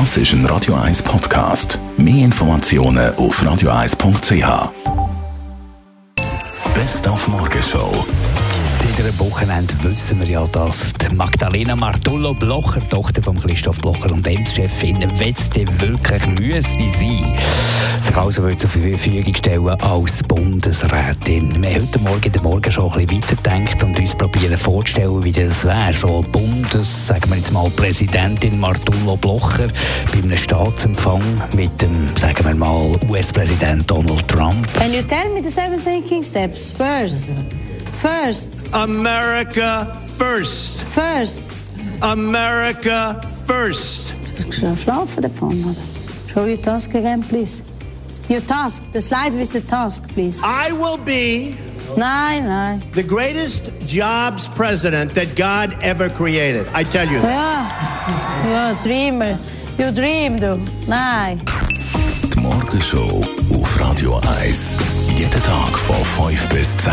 Das ist ein Radio 1 Podcast. Mehr Informationen auf radio1.ch. Best auf Morgenshow. Seit einem Wochenende wissen wir ja, dass die Magdalena Martullo Blocher, Tochter von Christoph Blocher und Ems-Chefin, Wetzte wirklich müsste sein. Sich also zur Verfügung stellen als Bundesrätin. Wir haben heute Morgen in der Morgen schon ein bisschen weitergedacht und uns probieren vorzustellen, wie das wäre. So Bundes, sagen wir jetzt mal, Präsidentin Martullo Blocher bei einem Staatsempfang mit dem, sagen wir mal, US-Präsident Donald Trump. Can you tell me the seven thinking steps? First. First. America first. First. America first. Schlafen davon, oder? Show your task again, please. Your task. The slide with the task, please. I will be Nein, nein. the greatest jobs president that God ever created. I tell you that. Ja. Ja, Dreamer. You dream, du. Nein. Die Morgenshow auf Radio 1. Jeden Tag von 5 bis 10.